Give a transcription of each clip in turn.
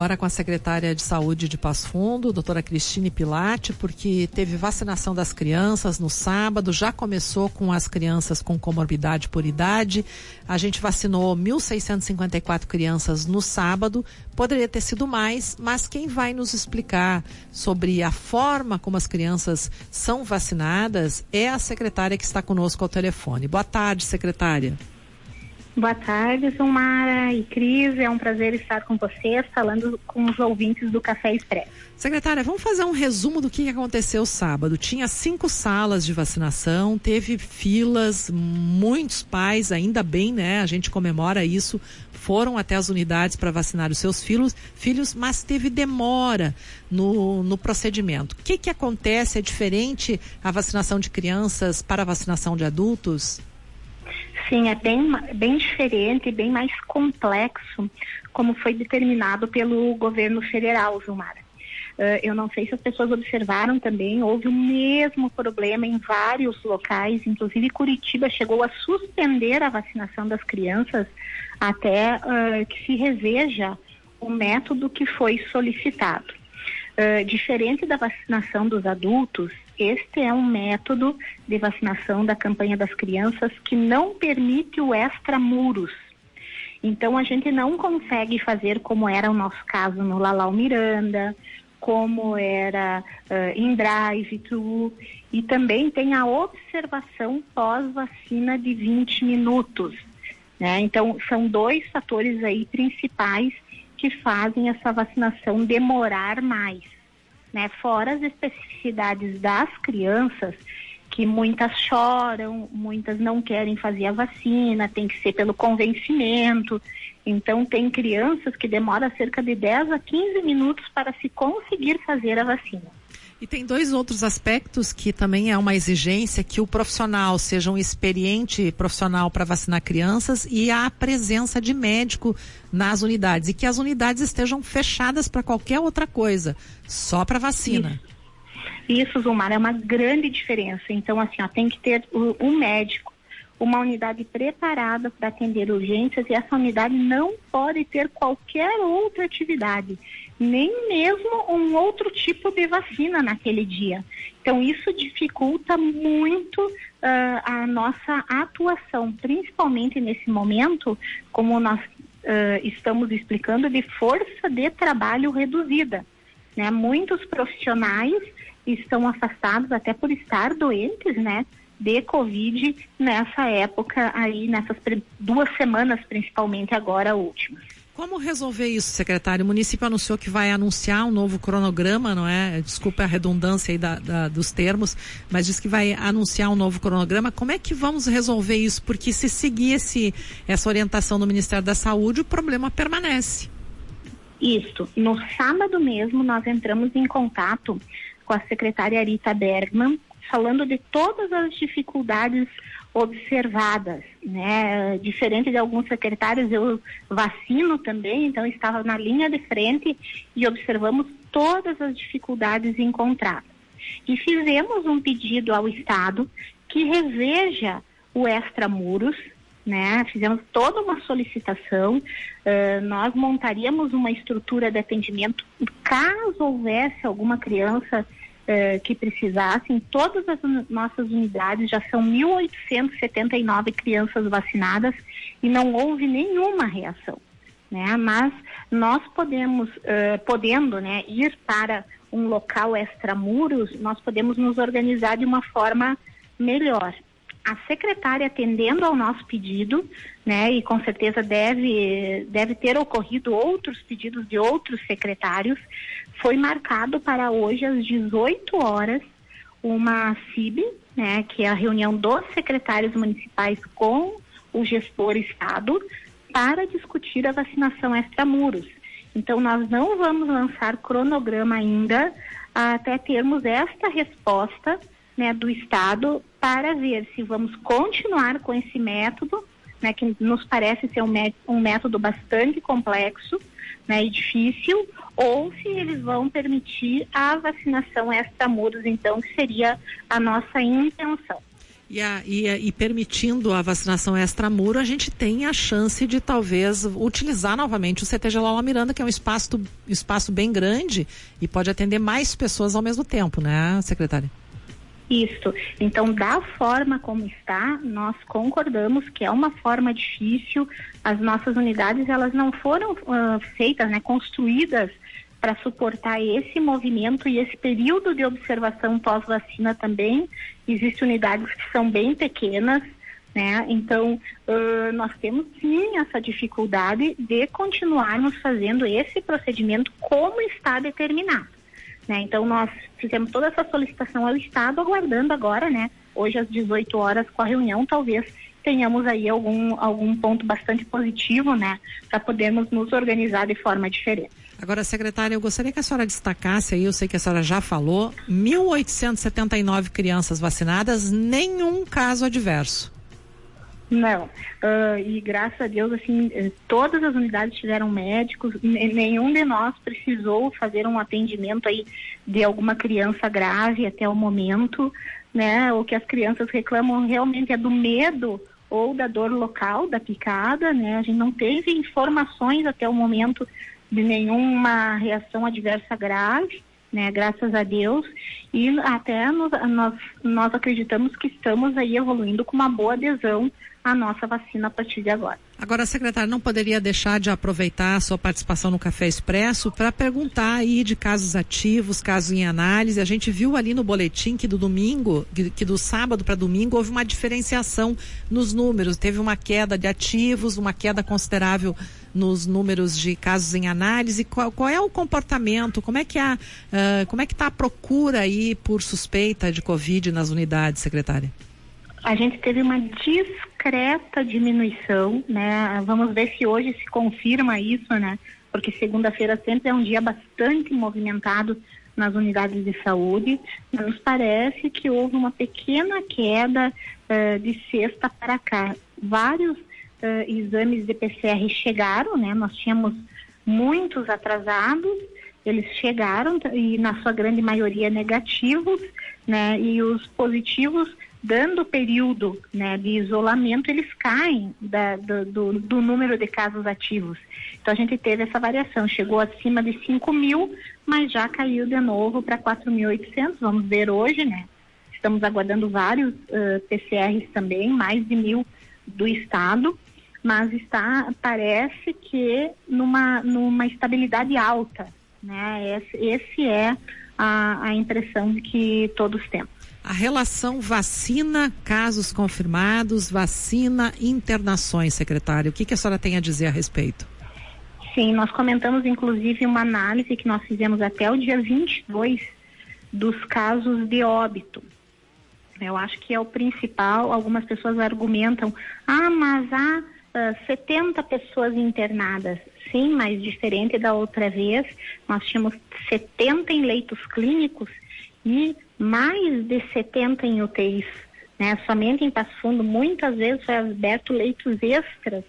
Agora com a secretária de Saúde de Passo Fundo, doutora Cristine Pilate, porque teve vacinação das crianças no sábado, já começou com as crianças com comorbidade por idade. A gente vacinou 1.654 crianças no sábado, poderia ter sido mais, mas quem vai nos explicar sobre a forma como as crianças são vacinadas é a secretária que está conosco ao telefone. Boa tarde, secretária. Boa tarde, Zumara e Cris. É um prazer estar com vocês, falando com os ouvintes do Café Expresso. Secretária, vamos fazer um resumo do que aconteceu sábado. Tinha cinco salas de vacinação, teve filas, muitos pais, ainda bem, né? A gente comemora isso, foram até as unidades para vacinar os seus filhos, filhos, mas teve demora no, no procedimento. O que, que acontece? É diferente a vacinação de crianças para a vacinação de adultos? Sim, é bem, bem diferente, bem mais complexo, como foi determinado pelo governo federal, Zumara. Uh, eu não sei se as pessoas observaram também, houve o mesmo problema em vários locais, inclusive Curitiba chegou a suspender a vacinação das crianças até uh, que se reveja o método que foi solicitado. Uh, diferente da vacinação dos adultos, este é um método de vacinação da campanha das crianças que não permite o extramuros. Então a gente não consegue fazer como era o nosso caso no Lalau Miranda, como era uh, em drive-thru e também tem a observação pós-vacina de 20 minutos. Né? Então são dois fatores aí principais que fazem essa vacinação demorar mais né? Fora as especificidades das crianças, que muitas choram, muitas não querem fazer a vacina, tem que ser pelo convencimento. Então, tem crianças que demoram cerca de 10 a 15 minutos para se conseguir fazer a vacina. E tem dois outros aspectos que também é uma exigência que o profissional seja um experiente profissional para vacinar crianças e a presença de médico nas unidades e que as unidades estejam fechadas para qualquer outra coisa, só para vacina. Isso. Isso, Zumar, é uma grande diferença. Então, assim, ó, tem que ter o, médico, uma unidade preparada para atender urgências e essa unidade não pode ter qualquer outra atividade nem mesmo um outro tipo de vacina naquele dia. Então, isso dificulta muito uh, a nossa atuação, principalmente nesse momento, como nós uh, estamos explicando, de força de trabalho reduzida. Né? Muitos profissionais estão afastados até por estar doentes, né? De Covid nessa época aí, nessas duas semanas principalmente agora últimas. Como resolver isso, secretário? O município anunciou que vai anunciar um novo cronograma, não é? Desculpa a redundância aí da, da, dos termos, mas diz que vai anunciar um novo cronograma. Como é que vamos resolver isso? Porque se seguir esse, essa orientação do Ministério da Saúde, o problema permanece. Isso. No sábado mesmo, nós entramos em contato com a secretária Rita Bergman, falando de todas as dificuldades observadas, né? Diferente de alguns secretários, eu vacino também, então estava na linha de frente e observamos todas as dificuldades encontradas. E fizemos um pedido ao Estado que reveja o extramuros, né? Fizemos toda uma solicitação. Uh, nós montaríamos uma estrutura de atendimento caso houvesse alguma criança eh, que precisassem. Todas as nossas unidades já são 1.879 crianças vacinadas e não houve nenhuma reação. Né? Mas nós podemos, eh, podendo né, ir para um local extramuros, nós podemos nos organizar de uma forma melhor. A secretária atendendo ao nosso pedido, né, e com certeza deve, deve ter ocorrido outros pedidos de outros secretários, foi marcado para hoje às 18 horas uma CIB, né, que é a reunião dos secretários municipais com o gestor Estado, para discutir a vacinação extramuros. Então, nós não vamos lançar cronograma ainda até termos esta resposta né, do Estado para ver se vamos continuar com esse método, né, que nos parece ser um, método bastante complexo né, e difícil, ou se eles vão permitir a vacinação extramuros, então, que seria a nossa intenção. E, a, e, e, permitindo a vacinação extramuro, a gente tem a chance de talvez utilizar novamente o CT Gelola Miranda, que é um espaço, espaço bem grande e pode atender mais pessoas ao mesmo tempo, né, secretária? Isso. Então, da forma como está, nós concordamos que é uma forma difícil. As nossas unidades, elas não foram uh, feitas, né, construídas para suportar esse movimento e esse período de observação pós-vacina também. Existem unidades que são bem pequenas, né? Então, uh, nós temos sim essa dificuldade de continuarmos fazendo esse procedimento como está determinado. Né? Então, nós fizemos toda essa solicitação ao Estado, aguardando agora, né? Hoje, às 18 horas, com a reunião, talvez tenhamos aí algum, algum ponto bastante positivo, né? Para podermos nos organizar de forma diferente. Agora, secretária, eu gostaria que a senhora destacasse aí, eu sei que a senhora já falou, 1.879 crianças vacinadas, nenhum caso adverso. Não, uh, e graças a Deus, assim, eh, todas as unidades tiveram médicos, nenhum de nós precisou fazer um atendimento aí de alguma criança grave até o momento, né? O que as crianças reclamam realmente é do medo ou da dor local da picada, né? A gente não teve informações até o momento de nenhuma reação adversa grave, né? Graças a Deus. E até nos, nós, nós acreditamos que estamos aí evoluindo com uma boa adesão à nossa vacina a partir de agora. Agora, secretário, não poderia deixar de aproveitar a sua participação no Café Expresso para perguntar aí de casos ativos, casos em análise. A gente viu ali no boletim que do domingo, que, que do sábado para domingo, houve uma diferenciação nos números. Teve uma queda de ativos, uma queda considerável nos números de casos em análise. Qual, qual é o comportamento? Como é que a, uh, como é que está a procura aí por suspeita de Covid nas unidades, secretária? A gente teve uma discreta diminuição, né? Vamos ver se hoje se confirma isso, né? Porque segunda-feira sempre é um dia bastante movimentado nas unidades de saúde. Nos parece que houve uma pequena queda uh, de sexta para cá. Vários uh, exames de PCR chegaram, né? Nós tínhamos muitos atrasados, eles chegaram e na sua grande maioria negativos, né? E os positivos, dando o período né, de isolamento, eles caem da, do, do, do, número de casos ativos. Então a gente teve essa variação, chegou acima de 5 mil, mas já caiu de novo para 4.800, vamos ver hoje, né? Estamos aguardando vários uh, PCRs também, mais de mil do estado mas está parece que numa numa estabilidade alta, né? Esse, esse é a, a impressão que todos temos. A relação vacina, casos confirmados, vacina, internações, secretário. O que, que a senhora tem a dizer a respeito? Sim, nós comentamos inclusive uma análise que nós fizemos até o dia 22 dos casos de óbito. Eu acho que é o principal. Algumas pessoas argumentam: ah, mas há 70 pessoas internadas. Sim, mas diferente da outra vez, nós tínhamos 70 em leitos clínicos e mais de 70 em UTIs. Né? Somente em Passo Fundo, muitas vezes foi aberto leitos extras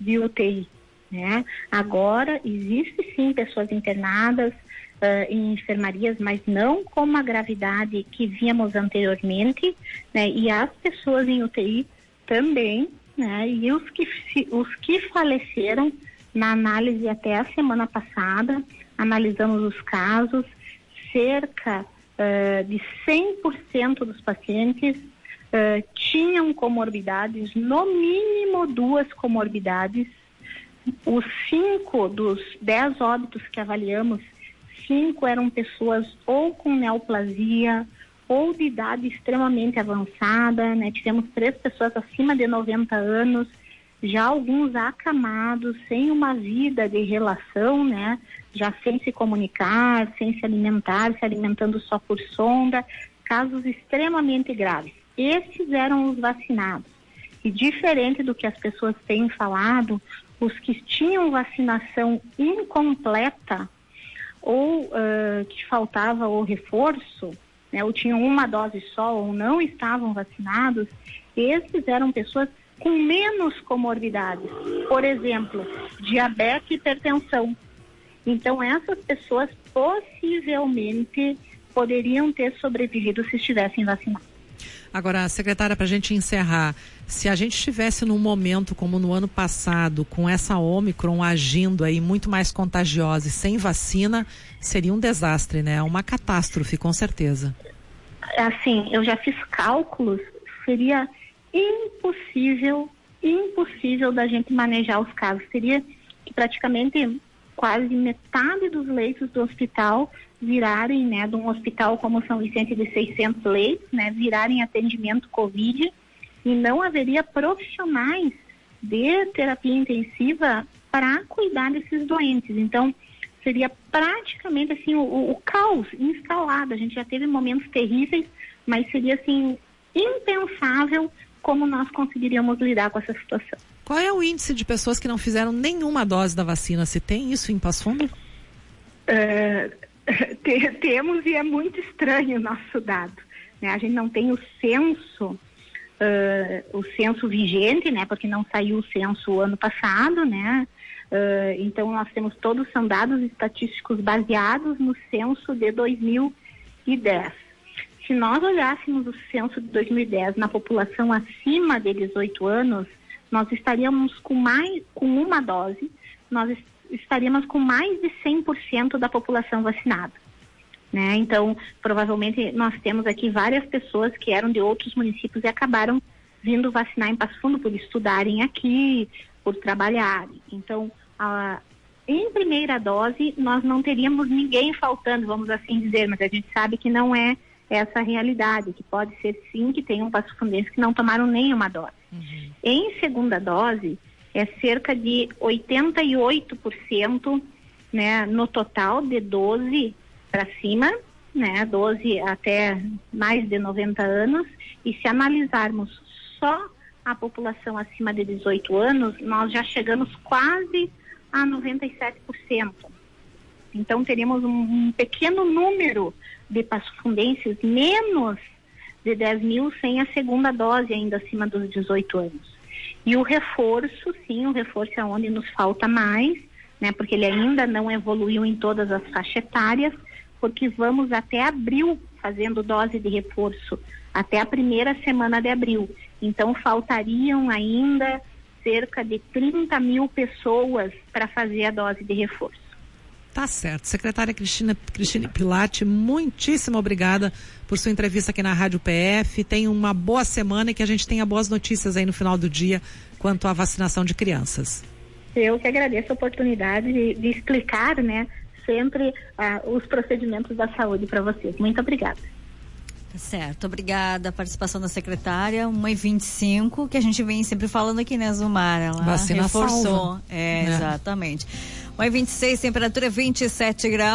de UTI. Né? Agora, existe sim pessoas internadas uh, em enfermarias, mas não com a gravidade que víamos anteriormente, né? e as pessoas em UTI também né? E os que, os que faleceram, na análise até a semana passada, analisamos os casos, cerca uh, de 100% dos pacientes uh, tinham comorbidades, no mínimo duas comorbidades. Os cinco dos dez óbitos que avaliamos, cinco eram pessoas ou com neoplasia, ou de idade extremamente avançada, né? Tivemos três pessoas acima de 90 anos, já alguns acamados, sem uma vida de relação, né? Já sem se comunicar, sem se alimentar, se alimentando só por sonda, casos extremamente graves. Esses eram os vacinados. E diferente do que as pessoas têm falado, os que tinham vacinação incompleta ou uh, que faltava o reforço, né, ou tinham uma dose só ou não estavam vacinados, esses eram pessoas com menos comorbidades, por exemplo, diabetes e hipertensão. Então, essas pessoas possivelmente poderiam ter sobrevivido se estivessem vacinadas. Agora, secretária, para a gente encerrar, se a gente estivesse num momento como no ano passado, com essa Omicron agindo aí muito mais contagiosa e sem vacina, seria um desastre, né? Uma catástrofe, com certeza. Assim, eu já fiz cálculos, seria impossível, impossível da gente manejar os casos. Seria que praticamente quase metade dos leitos do hospital virarem, né, de um hospital como São Vicente de 600 leitos, né, virarem atendimento Covid e não haveria profissionais de terapia intensiva para cuidar desses doentes. Então, seria praticamente assim o, o, caos instalado. A gente já teve momentos terríveis, mas seria assim impensável como nós conseguiríamos lidar com essa situação. Qual é o índice de pessoas que não fizeram nenhuma dose da vacina? Se tem isso em Passo Fundo? É, temos e é muito estranho o nosso dado. Né? A gente não tem o censo, uh, o censo vigente, né? Porque não saiu o censo ano passado, né? Uh, então nós temos todos são dados estatísticos baseados no censo de 2010. Se nós olhássemos o censo de 2010 na população acima de 18 anos, nós estaríamos com mais com uma dose, nós estaríamos com mais de 100% da população vacinada. Né? Então, provavelmente nós temos aqui várias pessoas que eram de outros municípios e acabaram vindo vacinar em Passo Fundo por estudarem aqui, por trabalharem. Então, a, em primeira dose, nós não teríamos ninguém faltando, vamos assim dizer, mas a gente sabe que não é essa realidade, que pode ser sim que tenham passo fundenses que não tomaram nenhuma dose. Uhum. Em segunda dose, é cerca de 88% né, no total de 12 para cima, né, 12 até mais de 90 anos, e se analisarmos só a população acima de 18 anos, nós já chegamos quase a 97%. Então teríamos um, um pequeno número de passofundenses, menos de 10 mil sem a segunda dose ainda acima dos 18 anos. E o reforço, sim, o reforço é onde nos falta mais, né, porque ele ainda não evoluiu em todas as faixas etárias, porque vamos até abril fazendo dose de reforço, até a primeira semana de abril. Então, faltariam ainda cerca de 30 mil pessoas para fazer a dose de reforço. Tá certo. Secretária Cristina, Cristina Pilate, muitíssimo obrigada por sua entrevista aqui na Rádio PF. Tenha uma boa semana e que a gente tenha boas notícias aí no final do dia quanto à vacinação de crianças. Eu que agradeço a oportunidade de, de explicar, né, sempre uh, os procedimentos da saúde para vocês. Muito obrigada. Certo, obrigada a participação da secretária, 1h25, que a gente vem sempre falando aqui, né, Zumar? Ela Vacina reforçou. Salva. É, é, exatamente. 1h26, temperatura 27 graus.